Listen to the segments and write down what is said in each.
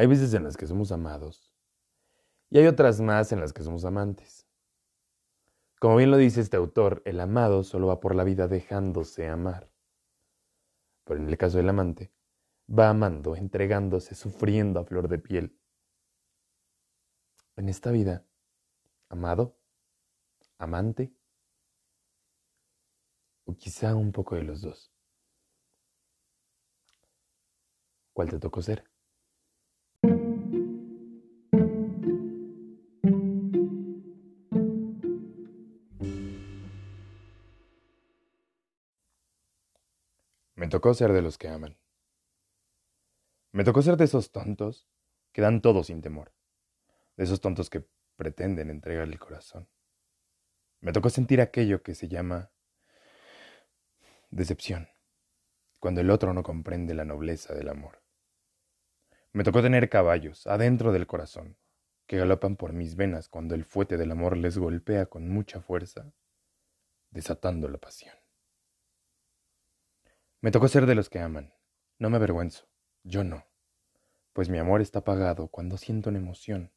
Hay veces en las que somos amados y hay otras más en las que somos amantes. Como bien lo dice este autor, el amado solo va por la vida dejándose amar. Pero en el caso del amante, va amando, entregándose, sufriendo a flor de piel. En esta vida, amado, amante, o quizá un poco de los dos. ¿Cuál te tocó ser? Me tocó ser de los que aman. Me tocó ser de esos tontos que dan todo sin temor, de esos tontos que pretenden entregar el corazón. Me tocó sentir aquello que se llama decepción, cuando el otro no comprende la nobleza del amor. Me tocó tener caballos adentro del corazón, que galopan por mis venas cuando el fuete del amor les golpea con mucha fuerza, desatando la pasión. Me tocó ser de los que aman. No me avergüenzo. Yo no. Pues mi amor está apagado cuando siento una emoción,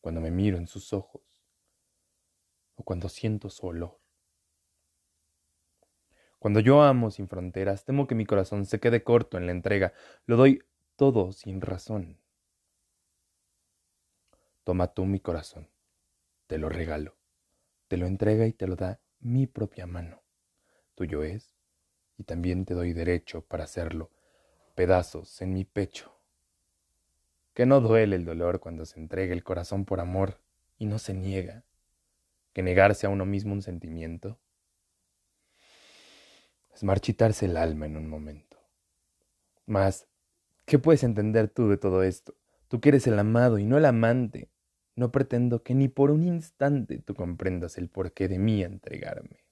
cuando me miro en sus ojos o cuando siento su olor. Cuando yo amo sin fronteras, temo que mi corazón se quede corto en la entrega. Lo doy todo sin razón. Toma tú mi corazón, te lo regalo, te lo entrega y te lo da mi propia mano. Tuyo es y también te doy derecho para hacerlo pedazos en mi pecho. Que no duele el dolor cuando se entrega el corazón por amor y no se niega. Que negarse a uno mismo un sentimiento es marchitarse el alma en un momento. Mas, ¿qué puedes entender tú de todo esto? Tú que eres el amado y no el amante. No pretendo que ni por un instante tú comprendas el porqué de mí entregarme.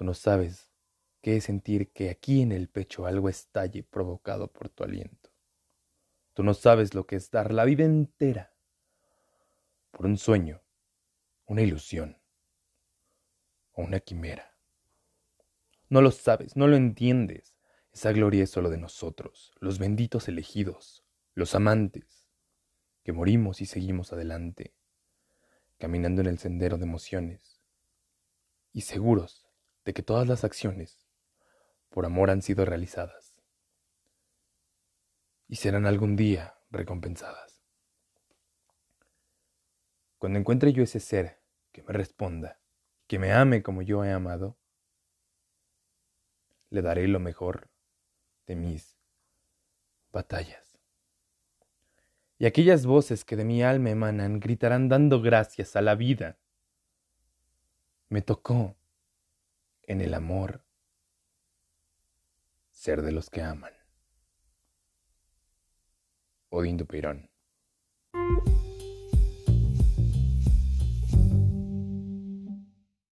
Tú no sabes qué es sentir que aquí en el pecho algo estalle provocado por tu aliento. Tú no sabes lo que es dar la vida entera por un sueño, una ilusión o una quimera. No lo sabes, no lo entiendes. Esa gloria es solo de nosotros, los benditos elegidos, los amantes, que morimos y seguimos adelante, caminando en el sendero de emociones y seguros de que todas las acciones por amor han sido realizadas y serán algún día recompensadas. Cuando encuentre yo ese ser que me responda, que me ame como yo he amado, le daré lo mejor de mis batallas. Y aquellas voces que de mi alma emanan gritarán dando gracias a la vida. Me tocó en el amor, ser de los que aman. Odindo Perón.